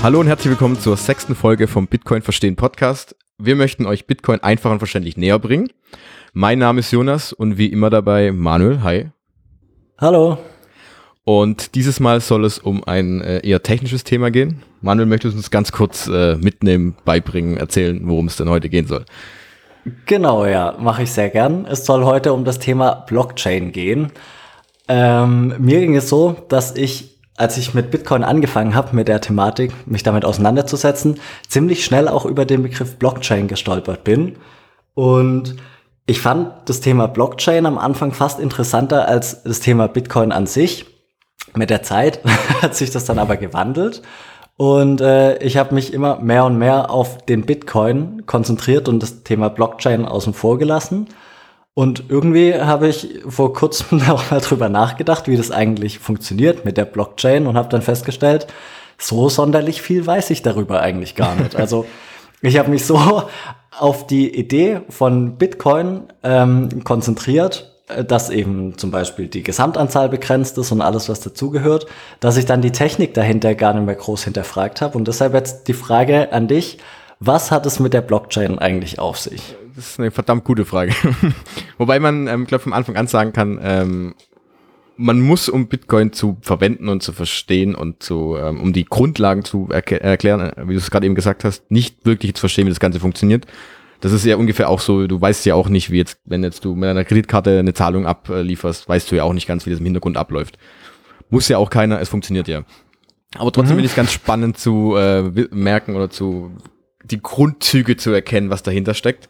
Hallo und herzlich willkommen zur sechsten Folge vom Bitcoin Verstehen Podcast. Wir möchten euch Bitcoin einfach und verständlich näher bringen. Mein Name ist Jonas und wie immer dabei Manuel. Hi. Hallo. Und dieses Mal soll es um ein äh, eher technisches Thema gehen. Manuel, möchtest du uns ganz kurz äh, mitnehmen, beibringen, erzählen, worum es denn heute gehen soll? Genau, ja, mache ich sehr gern. Es soll heute um das Thema Blockchain gehen. Ähm, mir ging es so, dass ich als ich mit Bitcoin angefangen habe, mit der Thematik, mich damit auseinanderzusetzen, ziemlich schnell auch über den Begriff Blockchain gestolpert bin. Und ich fand das Thema Blockchain am Anfang fast interessanter als das Thema Bitcoin an sich. Mit der Zeit hat sich das dann aber gewandelt. Und äh, ich habe mich immer mehr und mehr auf den Bitcoin konzentriert und das Thema Blockchain außen vor gelassen. Und irgendwie habe ich vor kurzem auch mal drüber nachgedacht, wie das eigentlich funktioniert mit der Blockchain und habe dann festgestellt, so sonderlich viel weiß ich darüber eigentlich gar nicht. Also ich habe mich so auf die Idee von Bitcoin ähm, konzentriert, äh, dass eben zum Beispiel die Gesamtanzahl begrenzt ist und alles, was dazugehört, dass ich dann die Technik dahinter gar nicht mehr groß hinterfragt habe. Und deshalb jetzt die Frage an dich, was hat es mit der Blockchain eigentlich auf sich? Das ist eine verdammt gute Frage. Wobei man, ähm, glaube von Anfang an sagen kann, ähm, man muss, um Bitcoin zu verwenden und zu verstehen und zu, ähm, um die Grundlagen zu erk erklären, äh, wie du es gerade eben gesagt hast, nicht wirklich zu verstehen, wie das Ganze funktioniert. Das ist ja ungefähr auch so, du weißt ja auch nicht, wie jetzt, wenn jetzt du mit einer Kreditkarte eine Zahlung ablieferst, weißt du ja auch nicht ganz, wie das im Hintergrund abläuft. Muss ja auch keiner, es funktioniert ja. Aber trotzdem mhm. finde ich es ganz spannend zu äh, merken oder zu die Grundzüge zu erkennen, was dahinter steckt.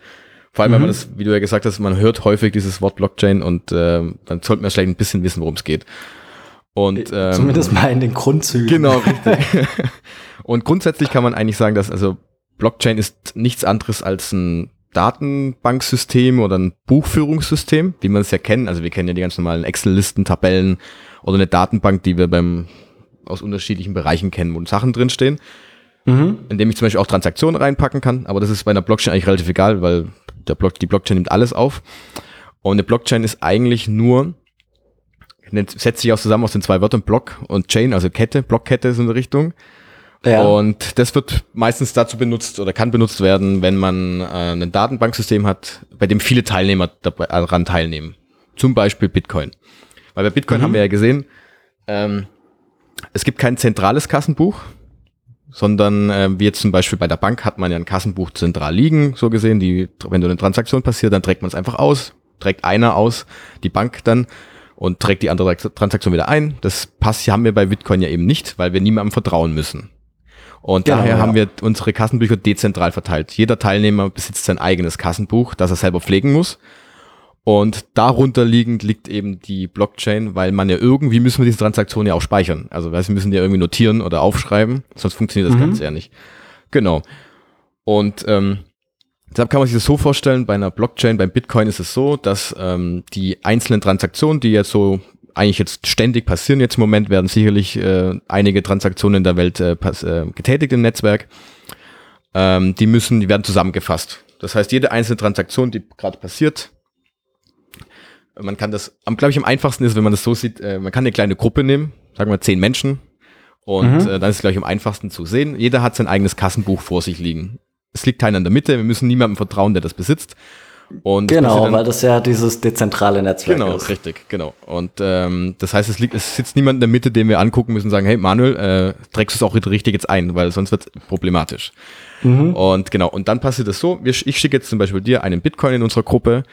Vor allem, mhm. wenn man mhm. das, wie du ja gesagt hast, man hört häufig dieses Wort Blockchain und äh, dann sollte man vielleicht ein bisschen wissen, worum es geht. Und, äh, ähm, Zumindest mal in den Grundzügen. Genau, richtig. und grundsätzlich kann man eigentlich sagen, dass also Blockchain ist nichts anderes als ein Datenbanksystem oder ein Buchführungssystem, wie man es ja kennt. Also wir kennen ja die ganz normalen Excel-Listen, Tabellen oder eine Datenbank, die wir beim aus unterschiedlichen Bereichen kennen, wo Sachen drinstehen mhm. indem ich zum Beispiel auch Transaktionen reinpacken kann. Aber das ist bei einer Blockchain eigentlich relativ egal, weil der Block, die Blockchain nimmt alles auf. Und eine Blockchain ist eigentlich nur, setzt sich auch zusammen aus den zwei Wörtern Block und Chain, also Kette, Blockkette ist in der Richtung. Ja. Und das wird meistens dazu benutzt oder kann benutzt werden, wenn man äh, ein Datenbanksystem hat, bei dem viele Teilnehmer daran teilnehmen. Zum Beispiel Bitcoin. Weil bei Bitcoin mhm. haben wir ja gesehen, ähm, es gibt kein zentrales Kassenbuch, sondern äh, wie jetzt zum Beispiel bei der Bank hat man ja ein Kassenbuch zentral liegen, so gesehen, die, wenn du eine Transaktion passiert, dann trägt man es einfach aus, trägt einer aus, die Bank dann und trägt die andere Transaktion wieder ein. Das passt, haben wir bei Bitcoin ja eben nicht, weil wir niemandem vertrauen müssen. Und genau, daher ja. haben wir unsere Kassenbücher dezentral verteilt. Jeder Teilnehmer besitzt sein eigenes Kassenbuch, das er selber pflegen muss. Und darunter liegend liegt eben die Blockchain, weil man ja irgendwie müssen wir diese Transaktion ja auch speichern. Also wir müssen die ja irgendwie notieren oder aufschreiben, sonst funktioniert das mhm. Ganze ja nicht. Genau. Und ähm, deshalb kann man sich das so vorstellen, bei einer Blockchain, beim Bitcoin ist es so, dass ähm, die einzelnen Transaktionen, die jetzt so eigentlich jetzt ständig passieren, jetzt im Moment werden sicherlich äh, einige Transaktionen in der Welt äh, äh, getätigt im Netzwerk, ähm, die müssen, die werden zusammengefasst. Das heißt, jede einzelne Transaktion, die gerade passiert, man kann das, glaube ich, am einfachsten ist, wenn man das so sieht, äh, man kann eine kleine Gruppe nehmen, sagen wir zehn Menschen. Und mhm. äh, dann ist es, glaube ich, am einfachsten zu sehen. Jeder hat sein eigenes Kassenbuch vor sich liegen. Es liegt keiner in der Mitte, wir müssen niemandem vertrauen, der das besitzt. Und genau, dann, weil das ja dieses dezentrale Netzwerk genau, ist. Genau, richtig, genau. Und ähm, das heißt, es, liegt, es sitzt niemand in der Mitte, den wir angucken müssen und sagen, hey Manuel, äh, trägst du es auch richtig jetzt ein, weil sonst wird es problematisch. Mhm. Und genau, und dann passiert es so, wir, ich schicke jetzt zum Beispiel dir einen Bitcoin in unserer Gruppe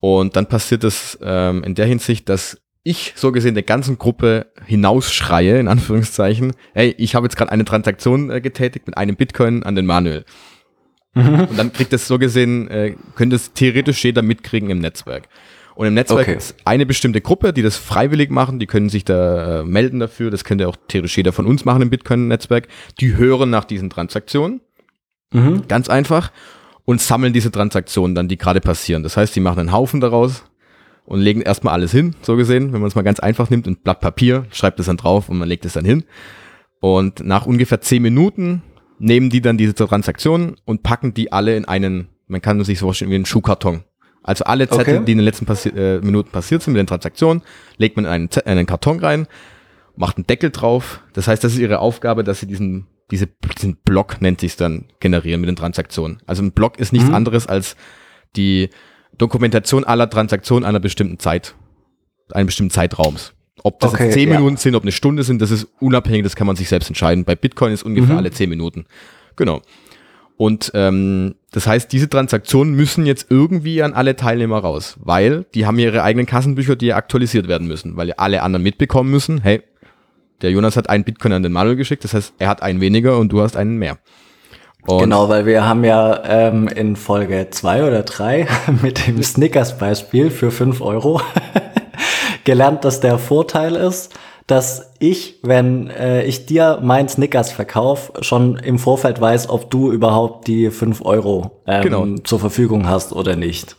und dann passiert es ähm, in der Hinsicht, dass ich so gesehen der ganzen Gruppe hinausschreie, in Anführungszeichen, hey, ich habe jetzt gerade eine Transaktion äh, getätigt mit einem Bitcoin an den Manuel. Mhm. Und dann kriegt das so gesehen, äh, könnte es theoretisch jeder mitkriegen im Netzwerk. Und im Netzwerk okay. ist eine bestimmte Gruppe, die das freiwillig machen, die können sich da äh, melden dafür, das könnte auch theoretisch jeder von uns machen im Bitcoin-Netzwerk. Die hören nach diesen Transaktionen. Mhm. Ganz einfach und sammeln diese Transaktionen dann, die gerade passieren. Das heißt, die machen einen Haufen daraus und legen erstmal alles hin, so gesehen, wenn man es mal ganz einfach nimmt, ein Blatt Papier, schreibt es dann drauf und man legt es dann hin. Und nach ungefähr zehn Minuten nehmen die dann diese Transaktionen und packen die alle in einen, man kann sich so vorstellen, wie einen Schuhkarton. Also alle Zettel, okay. die in den letzten passi äh, Minuten passiert sind mit den Transaktionen, legt man in einen, in einen Karton rein, macht einen Deckel drauf. Das heißt, das ist ihre Aufgabe, dass sie diesen diese, diesen Block nennt sich dann generieren mit den Transaktionen. Also ein Block ist nichts Mhm. anderes als die Dokumentation aller Transaktionen einer bestimmten Zeit, eines bestimmten Zeitraums. Ob das Okay, jetzt zehn ja. Minuten sind, ob eine Stunde sind, das ist unabhängig, das kann man sich selbst entscheiden. Bei Bitcoin ist ungefähr Mhm. alle zehn Minuten. Genau. Und ähm, das heißt, diese Transaktionen müssen jetzt irgendwie an alle Teilnehmer raus, weil die haben ihre eigenen Kassenbücher, die ja aktualisiert werden müssen, weil ja alle anderen mitbekommen müssen, hey, der Jonas hat einen Bitcoin an den Manuel geschickt, das heißt, er hat einen weniger und du hast einen mehr. Und Genau, weil wir haben ja ähm, in Folge zwei oder drei mit dem Snickers-Beispiel für fünf Euro gelernt, dass der Vorteil ist, dass ich, wenn äh, ich dir mein Snickers verkauf, schon im Vorfeld weiß, ob du überhaupt die fünf Euro ähm, Genau. zur Verfügung hast oder nicht.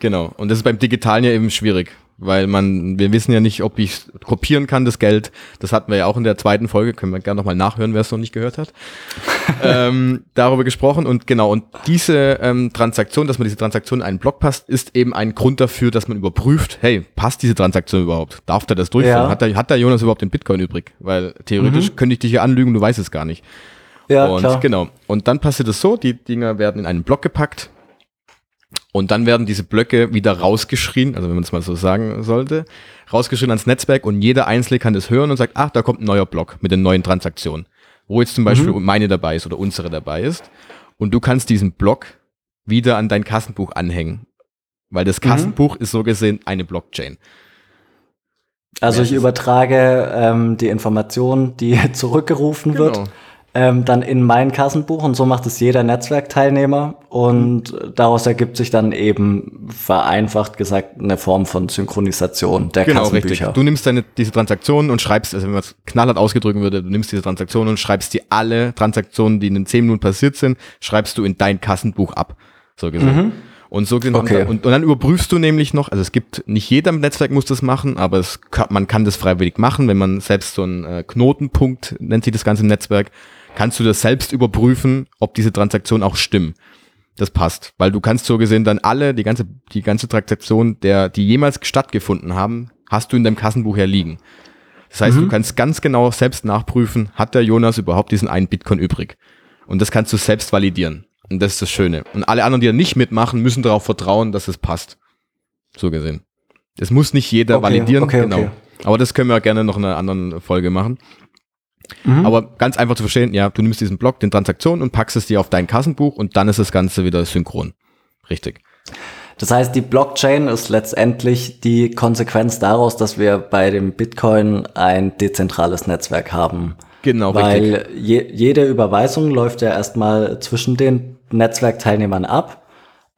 Genau. Und das ist beim Digitalen ja eben schwierig, weil man, wir wissen ja nicht, ob ich kopieren kann, das Geld. Das hatten wir ja auch in der zweiten Folge, können wir gerne nochmal nachhören, wer es noch nicht gehört hat. ähm, darüber gesprochen und genau, und diese ähm, Transaktion, dass man diese Transaktion in einen Block passt, ist eben ein Grund dafür, dass man überprüft, hey, passt diese Transaktion überhaupt? Darf der das durchführen? Ja. Hat, der, hat der Jonas überhaupt den Bitcoin übrig? Weil theoretisch könnte ich dich ja anlügen, du weißt es gar nicht. Ja, und klar. genau. Und dann passiert es so, die Dinger werden in einen Block gepackt und dann werden diese Blöcke wieder rausgeschrien, also wenn man es mal so sagen sollte, rausgeschrien ans Netzwerk und jeder Einzelne kann das hören und sagt, ach, da kommt ein neuer Block mit den neuen Transaktionen, wo jetzt zum Beispiel meine dabei ist oder unsere dabei ist. Und du kannst diesen Block wieder an dein Kassenbuch anhängen, weil das Kassenbuch ist so gesehen eine Blockchain. Also ich übertrage ähm, die Information, die zurückgerufen Genau. wird, ähm, dann in mein Kassenbuch und so macht es jeder Netzwerkteilnehmer und daraus ergibt sich dann eben vereinfacht gesagt eine Form von Synchronisation der Genau, richtig. Kassenbücher. Du nimmst deine, diese Transaktionen und schreibst, also wenn man es knallhart ausgedrücken würde, du nimmst diese Transaktionen und schreibst die alle Transaktionen, die in den 10 Minuten passiert sind, schreibst du in dein Kassenbuch ab. So gesehen. Und so gesehen, Mhm. Okay. und, und dann überprüfst du nämlich noch, also es gibt, nicht jeder im Netzwerk muss das machen, aber es, man kann das freiwillig machen, wenn man selbst so einen äh, Knotenpunkt, nennt sich das Ganze im Netzwerk, kannst du das selbst überprüfen, ob diese Transaktionen auch stimmen. Das passt, weil du kannst so gesehen dann alle, die ganze, die ganze Transaktion, der, die jemals stattgefunden haben, hast du in deinem Kassenbuch ja liegen. Das heißt, du kannst ganz genau selbst nachprüfen, hat der Jonas überhaupt diesen einen Bitcoin übrig? Und das kannst du selbst validieren. Und das ist das Schöne. Und alle anderen, die da nicht mitmachen, müssen darauf vertrauen, dass es passt. So gesehen. Das muss nicht jeder Okay, validieren, okay, genau. okay. Aber das können wir gerne noch in einer anderen Folge machen. Mhm. Aber ganz einfach zu verstehen, ja, du nimmst diesen Block, den Transaktionen und packst es dir auf dein Kassenbuch und dann ist das Ganze wieder synchron. Richtig. Das heißt, die Blockchain ist letztendlich die Konsequenz daraus, dass wir bei dem Bitcoin ein dezentrales Netzwerk haben. Genau, richtig. Weil je, jede Überweisung läuft ja erstmal zwischen den Netzwerkteilnehmern ab.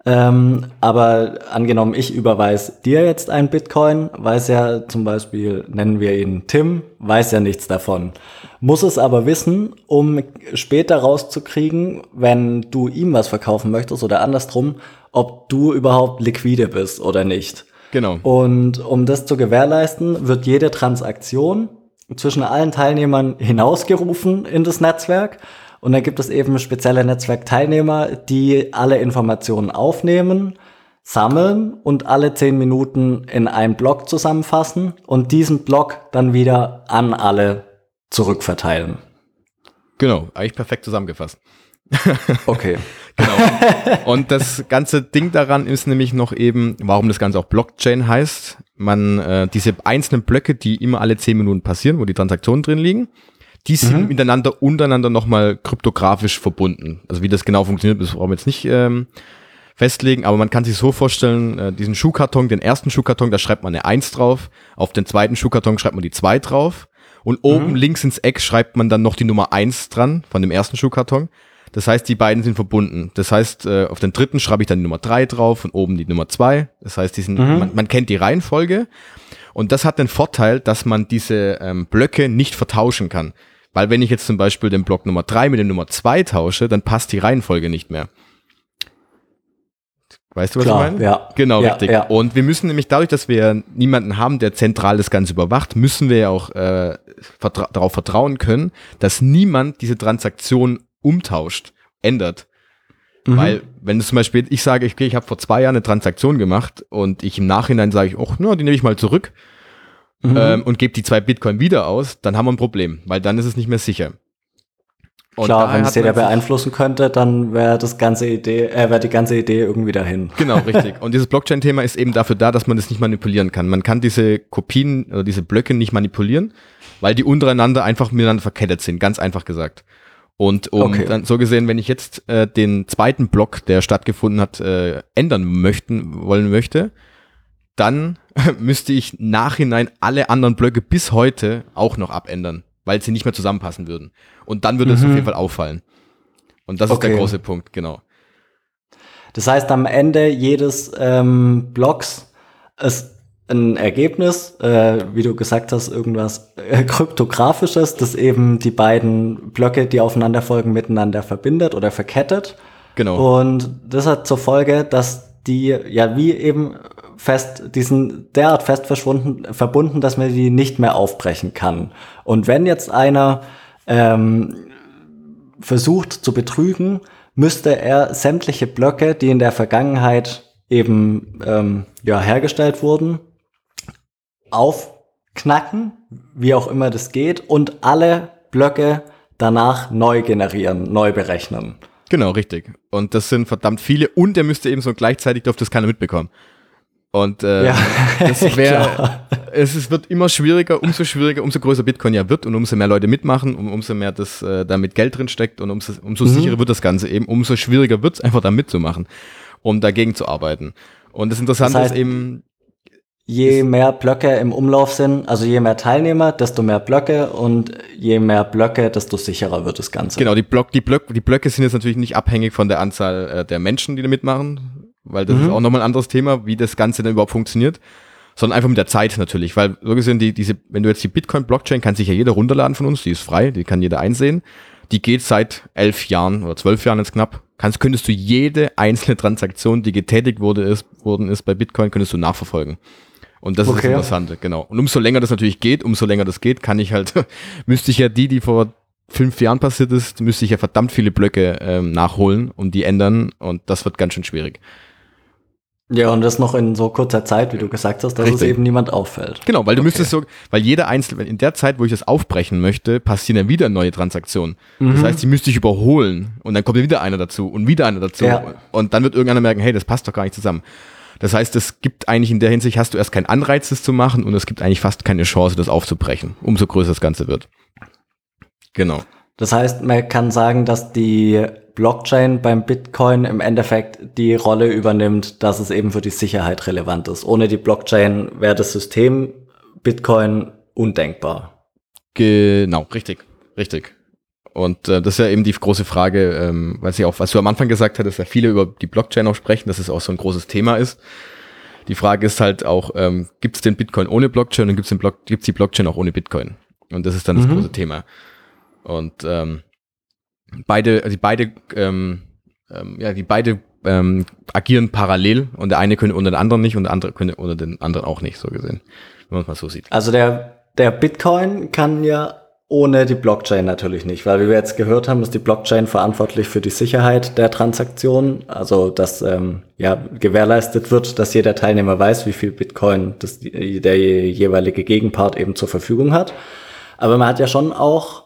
Ähm, aber angenommen, ich überweise dir jetzt ein Bitcoin, weiß ja zum Beispiel, nennen wir ihn Tim, weiß ja nichts davon. Muss es aber wissen, um später rauszukriegen, wenn du ihm was verkaufen möchtest oder andersrum, ob du überhaupt liquide bist oder nicht. Genau. Und um das zu gewährleisten, wird jede Transaktion zwischen allen Teilnehmern hinausgerufen in das Netzwerk. Und dann gibt es eben spezielle Netzwerkteilnehmer, die alle Informationen aufnehmen, sammeln und alle zehn Minuten in einen Block zusammenfassen und diesen Block dann wieder an alle zurückverteilen. Genau. Eigentlich perfekt zusammengefasst. Okay. Genau. Und das ganze Ding daran ist nämlich noch eben, warum das Ganze auch Blockchain heißt. Man, äh, diese einzelnen Blöcke, die immer alle 10 Minuten passieren, wo die Transaktionen drin liegen, die sind miteinander untereinander nochmal kryptografisch verbunden. Also wie das genau funktioniert, das brauchen wir jetzt nicht ähm, festlegen, aber man kann sich so vorstellen, äh, diesen Schuhkarton, den ersten Schuhkarton, da schreibt man eine 1 drauf, auf den zweiten Schuhkarton schreibt man die 2 drauf und oben links ins Eck schreibt man dann noch die Nummer 1 dran von dem ersten Schuhkarton. Das heißt, die beiden sind verbunden. Das heißt, äh, auf den dritten schreibe ich dann die Nummer 3 drauf und oben die Nummer 2. Das heißt, die sind, man, man kennt die Reihenfolge. Und das hat den Vorteil, dass man diese ähm, Blöcke nicht vertauschen kann. Weil wenn ich jetzt zum Beispiel den Block Nummer 3 mit dem Nummer 2 tausche, dann passt die Reihenfolge nicht mehr. Weißt du, was Klar, ich meine? ja. Genau, Ja, richtig. ja. Und wir müssen nämlich dadurch, dass wir niemanden haben, der zentral das Ganze überwacht, müssen wir ja auch äh, vertra darauf vertrauen können, dass niemand diese Transaktion umtauscht, ändert. Mhm. Weil, wenn du zum Beispiel, ich sage, okay, ich habe vor zwei Jahren eine Transaktion gemacht und ich im Nachhinein sage ich, oh, na, die nehme ich mal zurück Mhm. ähm, und gebe die zwei Bitcoin wieder aus, dann haben wir ein Problem, weil dann ist es nicht mehr sicher. Und Klar, wenn es jeder beeinflussen könnte, dann wäre das ganze Idee, äh, wäre die ganze Idee irgendwie dahin. Genau, richtig. Und dieses Blockchain-Thema ist eben dafür da, dass man das nicht manipulieren kann. Man kann diese Kopien oder diese Blöcke nicht manipulieren, weil die untereinander einfach miteinander verkettet sind, ganz einfach gesagt. Und um okay. dann so gesehen, wenn ich jetzt äh, den zweiten Block, der stattgefunden hat, äh, ändern möchten, wollen möchte, dann müsste ich nachhinein alle anderen Blöcke bis heute auch noch abändern weil sie nicht mehr zusammenpassen würden. Und dann würde mhm. es auf jeden Fall auffallen. Und das okay. ist der große Punkt, genau. Das heißt, am Ende jedes ähm, Blocks ist ein Ergebnis, äh, wie du gesagt hast, irgendwas äh, kryptografisches, das eben die beiden Blöcke, die aufeinander folgen, miteinander verbindet oder verkettet. Genau. Und das hat zur Folge, dass die ja wie eben fest, diesen derart fest verschwunden, verbunden, dass man die nicht mehr aufbrechen kann. Und wenn jetzt einer ähm, versucht zu betrügen, müsste er sämtliche Blöcke, die in der Vergangenheit eben ähm, ja, hergestellt wurden, aufknacken, wie auch immer das geht, und alle Blöcke danach neu generieren, neu berechnen. Genau, richtig. Und das sind verdammt viele und er müsste eben so gleichzeitig, darf das keiner mitbekommen. Und äh, ja, das wäre, es, es wird immer schwieriger, umso schwieriger, umso größer Bitcoin ja wird und umso mehr Leute mitmachen und umso mehr das äh, damit Geld drin steckt und umso, umso mhm. sicherer wird das Ganze eben, umso schwieriger wird es einfach da mitzumachen, um dagegen zu arbeiten. Und das Interessante das heißt, ist eben, je mehr Blöcke im Umlauf sind, also je mehr Teilnehmer, desto mehr Blöcke und je mehr Blöcke, desto sicherer wird das Ganze. Genau, die, Block, die, Block, die Blöcke sind jetzt natürlich nicht abhängig von der Anzahl äh, der Menschen, die da mitmachen, weil das mhm. ist auch nochmal ein anderes Thema, wie das Ganze dann überhaupt funktioniert, sondern einfach mit der Zeit natürlich, weil so gesehen, die, diese, wenn du jetzt die Bitcoin-Blockchain, kann sich ja jeder runterladen von uns, die ist frei, die kann jeder einsehen, die geht seit elf Jahren oder zwölf Jahren jetzt knapp, kannst, könntest du jede einzelne Transaktion, die getätigt wurde, ist, worden ist bei Bitcoin, könntest du nachverfolgen. Und das okay. ist das Interessante, genau. Und umso länger das natürlich geht, umso länger das geht, kann ich halt, müsste ich ja die, die vor fünf Jahren passiert ist, müsste ich ja verdammt viele Blöcke ähm, nachholen und die ändern und das wird ganz schön schwierig. Ja, und das noch in so kurzer Zeit, wie du gesagt hast, dass Richtig. es eben niemand auffällt. Genau, weil du okay. müsstest so, weil jeder einzelne, in der Zeit, wo ich das aufbrechen möchte, passieren dann wieder neue Transaktionen. Mhm. Das heißt, die müsste ich überholen und dann kommt wieder einer dazu und wieder einer dazu ja. und dann wird irgendeiner merken, hey, das passt doch gar nicht zusammen. Das heißt, es gibt eigentlich in der Hinsicht, hast du erst keinen Anreiz, das zu machen und es gibt eigentlich fast keine Chance, das aufzubrechen, umso größer das Ganze wird. Genau. Das heißt, man kann sagen, dass die Blockchain beim Bitcoin im Endeffekt die Rolle übernimmt, dass es eben für die Sicherheit relevant ist. Ohne die Blockchain wäre das System Bitcoin undenkbar. Genau, richtig, richtig. Und äh, das ist ja eben die große Frage, ähm, weil sie auch, was du am Anfang gesagt hattest, dass ja viele über die Blockchain auch sprechen, dass es auch so ein großes Thema ist. Die Frage ist halt auch, ähm, gibt es den Bitcoin ohne Blockchain und gibt es Block, gibt's die Blockchain auch ohne Bitcoin? Und das ist dann das mhm. große Thema. Und ähm, beide, also beide, ähm, ähm, ja, die beide ähm, agieren parallel und der eine könnte unter den anderen nicht und der andere könnte unter den anderen auch nicht, so gesehen, wenn man es mal so sieht. Also der, der Bitcoin kann ja ohne die Blockchain natürlich nicht, weil wie wir jetzt gehört haben, ist die Blockchain verantwortlich für die Sicherheit der Transaktion, also dass ähm, ja gewährleistet wird, dass jeder Teilnehmer weiß, wie viel Bitcoin das, der jeweilige Gegenpart eben zur Verfügung hat. Aber man hat ja schon auch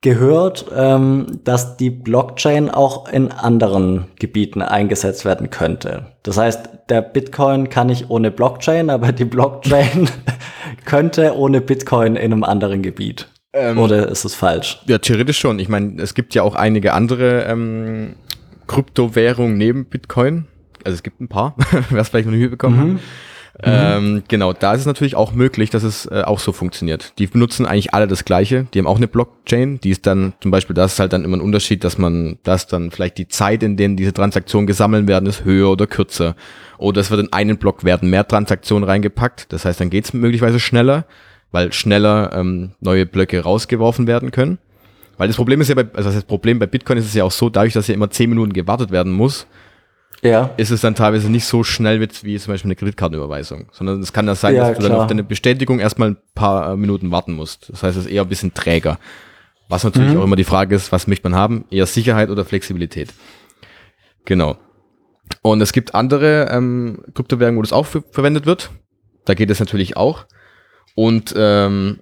gehört, ähm, dass die Blockchain auch in anderen Gebieten eingesetzt werden könnte. Das heißt, der Bitcoin kann nicht ohne Blockchain, aber die Blockchain könnte ohne Bitcoin in einem anderen Gebiet. Ähm, Oder ist es falsch? Ja, theoretisch schon. Ich meine, es gibt ja auch einige andere ähm, Kryptowährungen neben Bitcoin. Also es gibt ein paar, wer es vielleicht noch nie mitbekommen mhm. hat. Mhm. Ähm, genau, da ist es natürlich auch möglich, dass es äh, auch so funktioniert. Die benutzen eigentlich alle das Gleiche. Die haben auch eine Blockchain. Die ist dann zum Beispiel, das ist halt dann immer ein Unterschied, dass man, dass dann vielleicht die Zeit, in denen diese Transaktionen gesammelt werden, ist höher oder kürzer. Oder es wird in einen Block werden mehr Transaktionen reingepackt. Das heißt, dann geht es möglicherweise schneller, weil schneller ähm, neue Blöcke rausgeworfen werden können. Weil das Problem ist ja bei, also das Problem bei Bitcoin ist es ja auch so, dadurch, dass ja immer zehn Minuten gewartet werden muss, ja. ist es dann teilweise nicht so schnell mit, wie zum Beispiel eine Kreditkartenüberweisung, sondern es kann das sein, ja, dass du klar. dann auf deine Bestätigung erstmal ein paar äh, Minuten warten musst. Das heißt, es ist eher ein bisschen träger. Was natürlich mhm. auch immer die Frage ist, was möchte man haben? Eher Sicherheit oder Flexibilität? Genau. Und es gibt andere ähm, Kryptowährungen, wo das auch verwendet wird. Da geht es natürlich auch. Und ähm,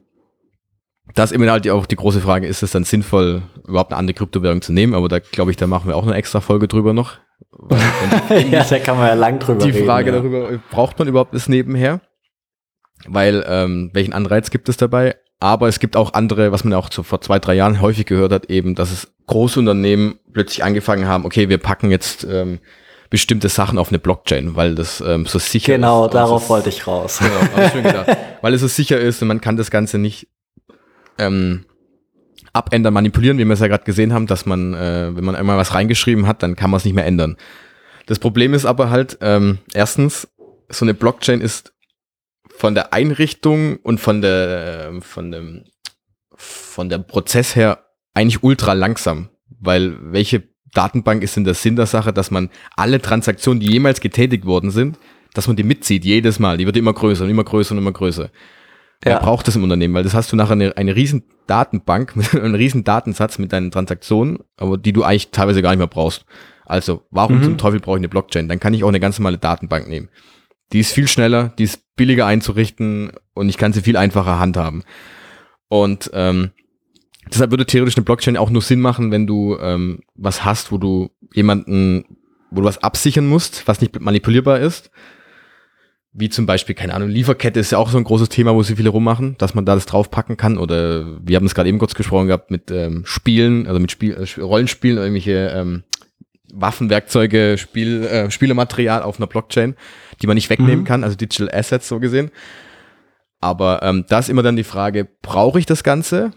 da ist immer halt auch die große Frage, ist es dann sinnvoll, überhaupt eine andere Kryptowährung zu nehmen? Aber da glaube ich, da machen wir auch eine extra Folge drüber noch. ja, da kann man ja lang drüber die reden. Die Frage ja. darüber, braucht man überhaupt das nebenher? Weil, ähm, welchen Anreiz gibt es dabei? Aber es gibt auch andere, was man auch so vor zwei, drei Jahren häufig gehört hat, eben, dass es Großunternehmen plötzlich angefangen haben, okay, wir packen jetzt ähm, bestimmte Sachen auf eine Blockchain, weil das ähm, so sicher genau, ist. Genau, darauf wollte ich raus. Genau, weil es so sicher ist und man kann das Ganze nicht ähm, abändern, manipulieren, wie wir es ja gerade gesehen haben, dass man, äh, wenn man einmal was reingeschrieben hat, dann kann man es nicht mehr ändern. Das Problem ist aber halt, ähm, erstens, so eine Blockchain ist von der Einrichtung und von der, äh, von dem, von der Prozess her eigentlich ultra langsam, weil welche Datenbank ist denn der Sinn der Sache, dass man alle Transaktionen, die jemals getätigt worden sind, dass man die mitzieht, jedes Mal. Die wird immer größer und immer größer und immer größer. Ja. Wer braucht das im Unternehmen? Weil das hast du nachher eine, eine riesen Datenbank, mit einem riesen Datensatz mit deinen Transaktionen, aber die du eigentlich teilweise gar nicht mehr brauchst. Also, warum mhm. zum Teufel brauche ich eine Blockchain? Dann kann ich auch eine ganz normale Datenbank nehmen. Die ist viel schneller, die ist billiger einzurichten und ich kann sie viel einfacher handhaben. Und ähm, deshalb würde theoretisch eine Blockchain auch nur Sinn machen, wenn du ähm, was hast, wo du jemanden, wo du was absichern musst, was nicht manipulierbar ist wie zum Beispiel, keine Ahnung, Lieferkette ist ja auch so ein großes Thema, wo sie viele rummachen, dass man da das draufpacken kann. Oder wir haben es gerade eben kurz gesprochen gehabt mit ähm, Spielen, also mit Spiel, äh, Rollenspielen, irgendwelche ähm, Waffenwerkzeuge, Spiel, äh, Spielematerial auf einer Blockchain, die man nicht wegnehmen mhm. kann, also Digital Assets so gesehen. Aber ähm, da ist immer dann die Frage, brauche ich das Ganze?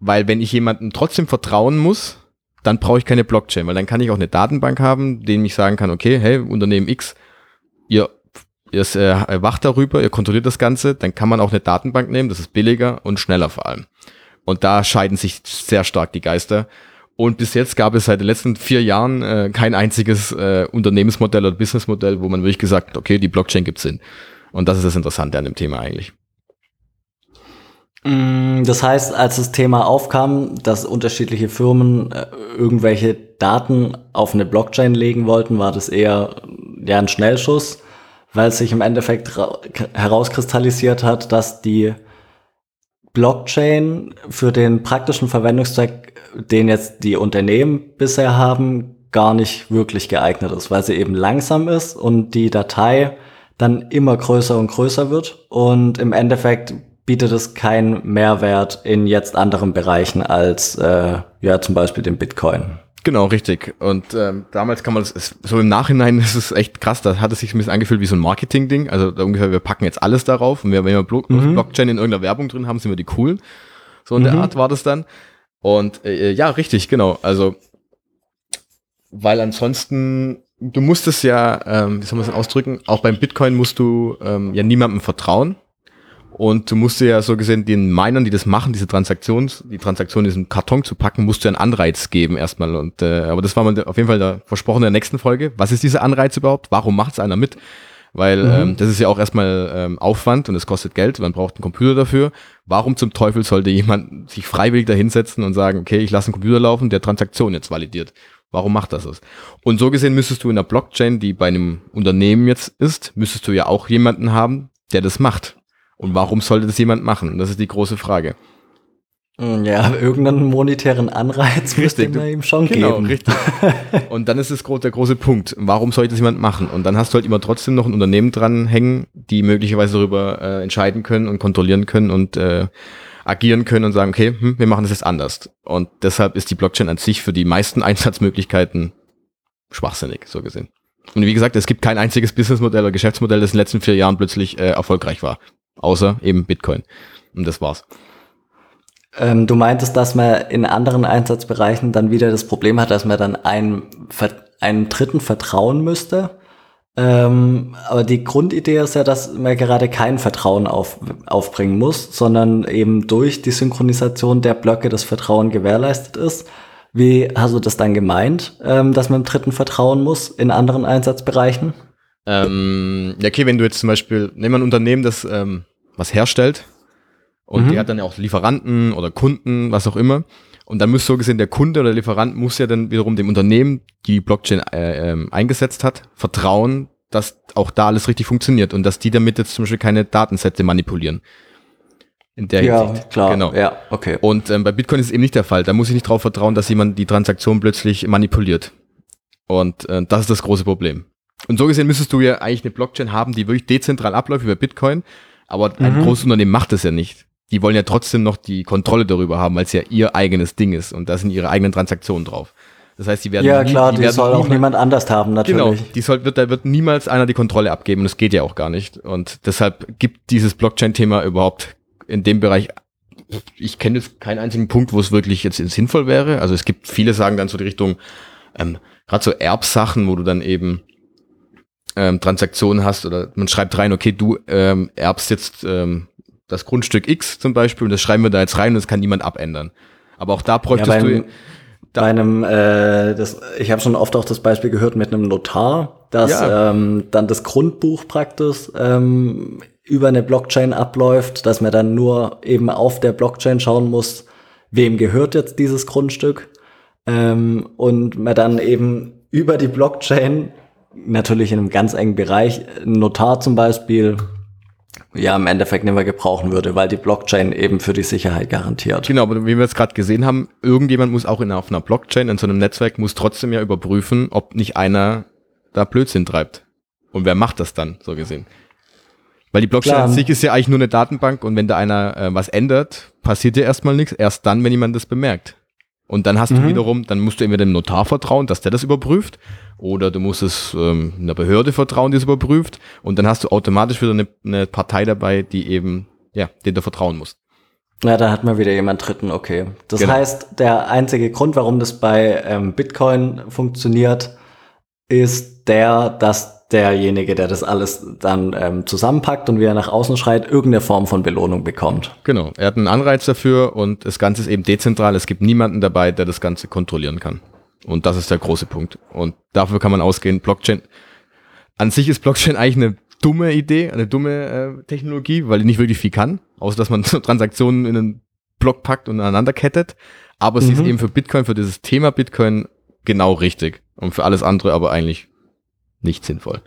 Weil wenn ich jemandem trotzdem vertrauen muss, dann brauche ich keine Blockchain, weil dann kann ich auch eine Datenbank haben, denen ich sagen kann, okay, hey, Unternehmen X, ihr ihr äh, wacht darüber, ihr kontrolliert das Ganze, dann kann man auch eine Datenbank nehmen, das ist billiger und schneller vor allem. Und da scheiden sich sehr stark die Geister. Und bis jetzt gab es seit den letzten vier Jahren äh, kein einziges äh, Unternehmensmodell oder Businessmodell, wo man wirklich gesagt okay, die Blockchain gibt Sinn. Und das ist das Interessante an dem Thema eigentlich. Mm, das heißt, als das Thema aufkam, dass unterschiedliche Firmen äh, irgendwelche Daten auf eine Blockchain legen wollten, war das eher ja, ein Schnellschuss weil es sich im Endeffekt herauskristallisiert hat, dass die Blockchain für den praktischen Verwendungszweck, den jetzt die Unternehmen bisher haben, gar nicht wirklich geeignet ist, weil sie eben langsam ist und die Datei dann immer größer und größer wird. Und im Endeffekt bietet es keinen Mehrwert in jetzt anderen Bereichen als äh, ja zum Beispiel den Bitcoin. Genau, richtig. Und ähm, damals kann man das, so im Nachhinein ist es echt krass, da hat es sich ein bisschen angefühlt wie so ein Marketing-Ding. Also ungefähr, wir packen jetzt alles darauf und wenn wir Blo mhm. Blockchain in irgendeiner Werbung drin haben, sind wir die coolen. So in mhm. der Art war das dann. Und äh, ja, richtig, genau. Also, weil ansonsten, du musstest ja, ähm, wie soll man das ausdrücken, auch beim Bitcoin musst du ähm, ja niemandem vertrauen. Und du musst dir ja so gesehen den Minern, die das machen, diese Transaktions, die Transaktion in diesen Karton zu packen, musst du einen Anreiz geben erstmal. Und äh, aber das war mal auf jeden Fall der versprochen in der nächsten Folge. Was ist dieser Anreiz überhaupt? Warum macht es einer mit? Weil mhm. ähm, das ist ja auch erstmal ähm, Aufwand und es kostet Geld, man braucht einen Computer dafür. Warum zum Teufel sollte jemand sich freiwillig da hinsetzen und sagen, okay, ich lasse einen Computer laufen, der Transaktion jetzt validiert? Warum macht das das? Und so gesehen müsstest du in der Blockchain, die bei einem Unternehmen jetzt ist, müsstest du ja auch jemanden haben, der das macht. Und warum sollte das jemand machen? Das ist die große Frage. Hm, ja, irgendeinen monetären Anreiz müsste man ihm schon genau, geben. richtig. Und dann ist es der große Punkt. Warum sollte das jemand machen? Und dann hast du halt immer trotzdem noch ein Unternehmen dranhängen, die möglicherweise darüber äh, entscheiden können und kontrollieren können und äh, agieren können und sagen, okay, hm, wir machen das jetzt anders. Und deshalb ist die Blockchain an sich für die meisten Einsatzmöglichkeiten schwachsinnig, so gesehen. Und wie gesagt, es gibt kein einziges Businessmodell oder Geschäftsmodell, das in den letzten vier Jahren plötzlich äh, erfolgreich war außer eben Bitcoin. Und das war's. Ähm, du meintest, dass man in anderen Einsatzbereichen dann wieder das Problem hat, dass man dann einem, einem Dritten vertrauen müsste. Ähm, aber die Grundidee ist ja, dass man gerade kein Vertrauen auf, aufbringen muss, sondern eben durch die Synchronisation der Blöcke das Vertrauen gewährleistet ist. Wie hast du das dann gemeint, ähm, dass man dem Dritten vertrauen muss in anderen Einsatzbereichen? Ähm, ja, okay, wenn du jetzt zum Beispiel, nehmen wir ein Unternehmen, das ähm, was herstellt und mhm. die hat dann ja auch Lieferanten oder Kunden, was auch immer. Und dann muss so gesehen der Kunde oder der Lieferant muss ja dann wiederum dem Unternehmen, die Blockchain äh, äh, eingesetzt hat, vertrauen, dass auch da alles richtig funktioniert und dass die damit jetzt zum Beispiel keine Datensätze manipulieren. In der ja, Hinsicht. klar. Genau. Ja, okay. Und ähm, bei Bitcoin ist es eben nicht der Fall. Da muss ich nicht darauf vertrauen, dass jemand die Transaktion plötzlich manipuliert. Und äh, das ist das große Problem. Und so gesehen müsstest du ja eigentlich eine Blockchain haben, die wirklich dezentral abläuft bei Bitcoin. Aber ein Mhm. großes Unternehmen macht das ja nicht. Die wollen ja trotzdem noch die Kontrolle darüber haben, weil es ja ihr eigenes Ding ist. Und da sind ihre eigenen Transaktionen drauf. Das heißt, die werden Ja, nie- klar, die, werden soll auch niemand anders haben, natürlich. Genau, die soll, wird, da wird niemals einer die Kontrolle abgeben und das geht ja auch gar nicht. Und deshalb gibt dieses Blockchain-Thema überhaupt in dem Bereich, ich kenne jetzt keinen einzigen Punkt, wo es wirklich jetzt sinnvoll wäre. Also es gibt viele sagen dann so die Richtung, ähm, gerade so Erbsachen, wo du dann eben ähm, Transaktionen hast oder man schreibt rein, okay, du ähm, erbst jetzt ähm, das Grundstück X zum Beispiel und das schreiben wir da jetzt rein und das kann niemand abändern. Aber auch da bräuchtest Ja, du beim, bei einem, äh, das, ich habe schon oft auch das Beispiel gehört mit einem Notar, dass Ja. ähm, dann das Grundbuch praktisch ähm, über eine Blockchain abläuft, dass man dann nur eben auf der Blockchain schauen muss, wem gehört jetzt dieses Grundstück ähm, und man dann eben über die Blockchain natürlich in einem ganz engen Bereich, ein Notar zum Beispiel, ja im Endeffekt nicht mehr gebrauchen würde, weil die Blockchain eben für die Sicherheit garantiert. Genau, aber wie wir es gerade gesehen haben, irgendjemand muss auch in, auf einer Blockchain, in so einem Netzwerk, muss trotzdem ja überprüfen, ob nicht einer da Blödsinn treibt. Und wer macht das dann, so gesehen? Weil die Blockchain Klar. an sich ist ja eigentlich nur eine Datenbank und wenn da einer äh, was ändert, passiert ja erstmal nichts. Erst dann, wenn jemand das bemerkt. Und dann hast du Mhm. wiederum, dann musst du entweder dem Notar vertrauen, dass der das überprüft, oder du musst es ähm, einer Behörde vertrauen, die es überprüft, und dann hast du automatisch wieder eine, eine Partei dabei, die eben, ja, den du vertrauen musst. Ja, da hat man wieder jemand Dritten, okay. Das Genau. heißt, der einzige Grund, warum das bei ähm, Bitcoin funktioniert, ist der, dass derjenige, der das alles dann ähm, zusammenpackt und wie er nach außen schreit, irgendeine Form von Belohnung bekommt. Genau, er hat einen Anreiz dafür und das Ganze ist eben dezentral. Es gibt niemanden dabei, der das Ganze kontrollieren kann. Und das ist der große Punkt. Und dafür kann man ausgehen, Blockchain. An sich ist Blockchain eigentlich eine dumme Idee, eine dumme äh, Technologie, weil die nicht wirklich viel kann, außer dass man so Transaktionen in einen Block packt und aneinander kettet. Aber sie ist Mhm. eben für Bitcoin, für dieses Thema Bitcoin genau richtig. Und für alles andere aber eigentlich nicht sinnvoll.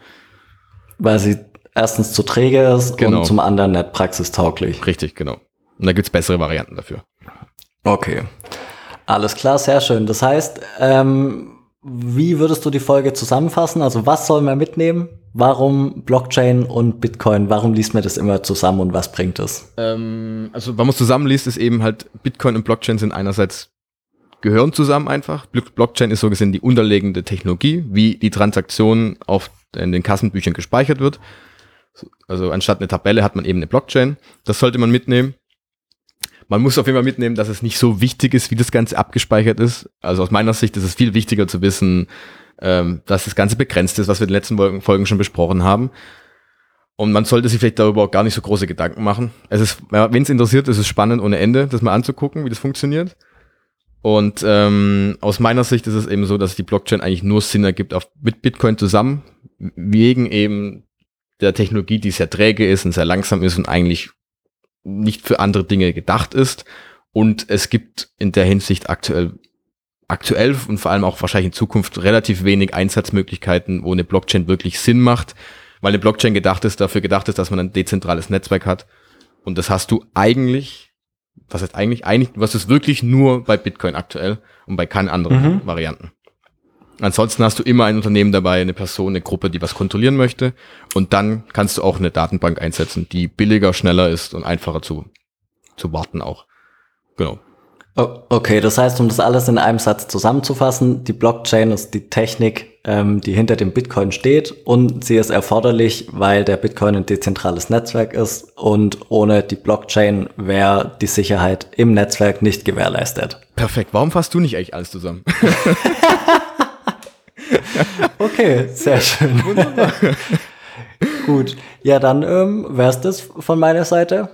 Weil sie erstens zu träge ist Genau. und zum anderen nicht praxistauglich. Richtig, genau. Und da gibt's bessere Varianten dafür. Okay. Alles klar, sehr schön. Das heißt, ähm, wie würdest du die Folge zusammenfassen? Also was soll man mitnehmen? Warum Blockchain und Bitcoin? Warum liest man das immer zusammen und was bringt es? Ähm, also, wenn man es zusammenliest, ist eben halt Bitcoin und Blockchain sind einerseits gehören zusammen einfach. Blo- Blockchain ist so gesehen die unterlegende Technologie, wie die Transaktion auf in den Kassenbüchern gespeichert wird. So, Also anstatt eine Tabelle hat man eben eine Blockchain. Das sollte man mitnehmen. Man muss auf jeden Fall mitnehmen, dass es nicht so wichtig ist, wie das Ganze abgespeichert ist. Also aus meiner Sicht ist es viel wichtiger zu wissen, ähm, dass das Ganze begrenzt ist, was wir in den letzten Folgen schon besprochen haben. Und man sollte sich vielleicht darüber auch gar nicht so große Gedanken machen. Es ist, wenn es interessiert, ist es spannend ohne Ende, das mal anzugucken, wie das funktioniert. Und ähm, aus meiner Sicht ist es eben so, dass die Blockchain eigentlich nur Sinn ergibt auf, mit Bitcoin zusammen, wegen eben der Technologie, die sehr träge ist und sehr langsam ist und eigentlich nicht für andere Dinge gedacht ist. Und es gibt in der Hinsicht aktuell, aktuell und vor allem auch wahrscheinlich in Zukunft relativ wenig Einsatzmöglichkeiten, wo eine Blockchain wirklich Sinn macht, weil eine Blockchain gedacht ist, dafür gedacht ist, dass man ein dezentrales Netzwerk hat. Und das hast du eigentlich, was heißt eigentlich, eigentlich, hast es wirklich nur bei Bitcoin aktuell und bei keinen anderen Mhm. Varianten. Ansonsten hast du immer ein Unternehmen dabei, eine Person, eine Gruppe, die was kontrollieren möchte. Und dann kannst du auch eine Datenbank einsetzen, die billiger, schneller ist und einfacher zu, zu warten auch. Genau. Okay, das heißt, um das alles in einem Satz zusammenzufassen, die Blockchain ist die Technik, ähm, die hinter dem Bitcoin steht und sie ist erforderlich, weil der Bitcoin ein dezentrales Netzwerk ist und ohne die Blockchain wäre die Sicherheit im Netzwerk nicht gewährleistet. Perfekt. Warum fasst du nicht eigentlich alles zusammen? Okay, sehr schön. Gut, ja, dann ähm, wär's das von meiner Seite.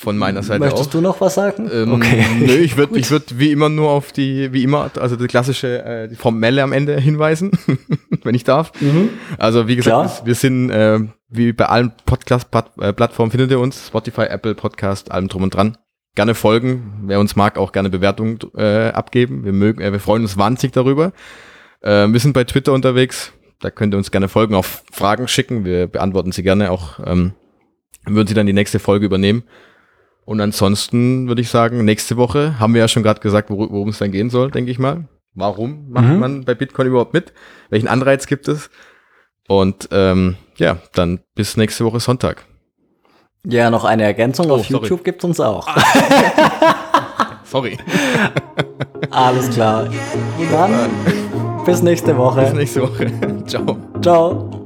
Von meiner Seite Möchtest auch. du noch was sagen? Ähm, okay. Nö, ich würde ich würd wie immer nur auf die, wie immer, also die klassische äh, die Formelle am Ende hinweisen, wenn ich darf. Mhm. Also wie Klar. gesagt, wir sind äh, wie bei allen Podcast-Plattformen findet ihr uns, Spotify, Apple, Podcast, allem drum und dran. Gerne folgen, wer uns mag, auch gerne Bewertungen äh, abgeben. Wir mögen, äh, wir freuen uns wahnsinnig darüber. Äh, wir sind bei Twitter unterwegs, da könnt ihr uns gerne folgen, auch Fragen schicken, wir beantworten sie gerne, auch ähm, würden sie dann die nächste Folge übernehmen. Und ansonsten würde ich sagen, nächste Woche haben wir ja schon gerade gesagt, wor worum es dann gehen soll, denke ich mal. Warum macht mhm. man bei Bitcoin überhaupt mit? Welchen Anreiz gibt es? Und ähm, ja, dann bis nächste Woche Sonntag. Ja, noch eine Ergänzung. Oh, Auf sorry. YouTube gibt uns auch. sorry. Alles klar. Dann bis nächste Woche. Bis nächste Woche. Ciao. Ciao.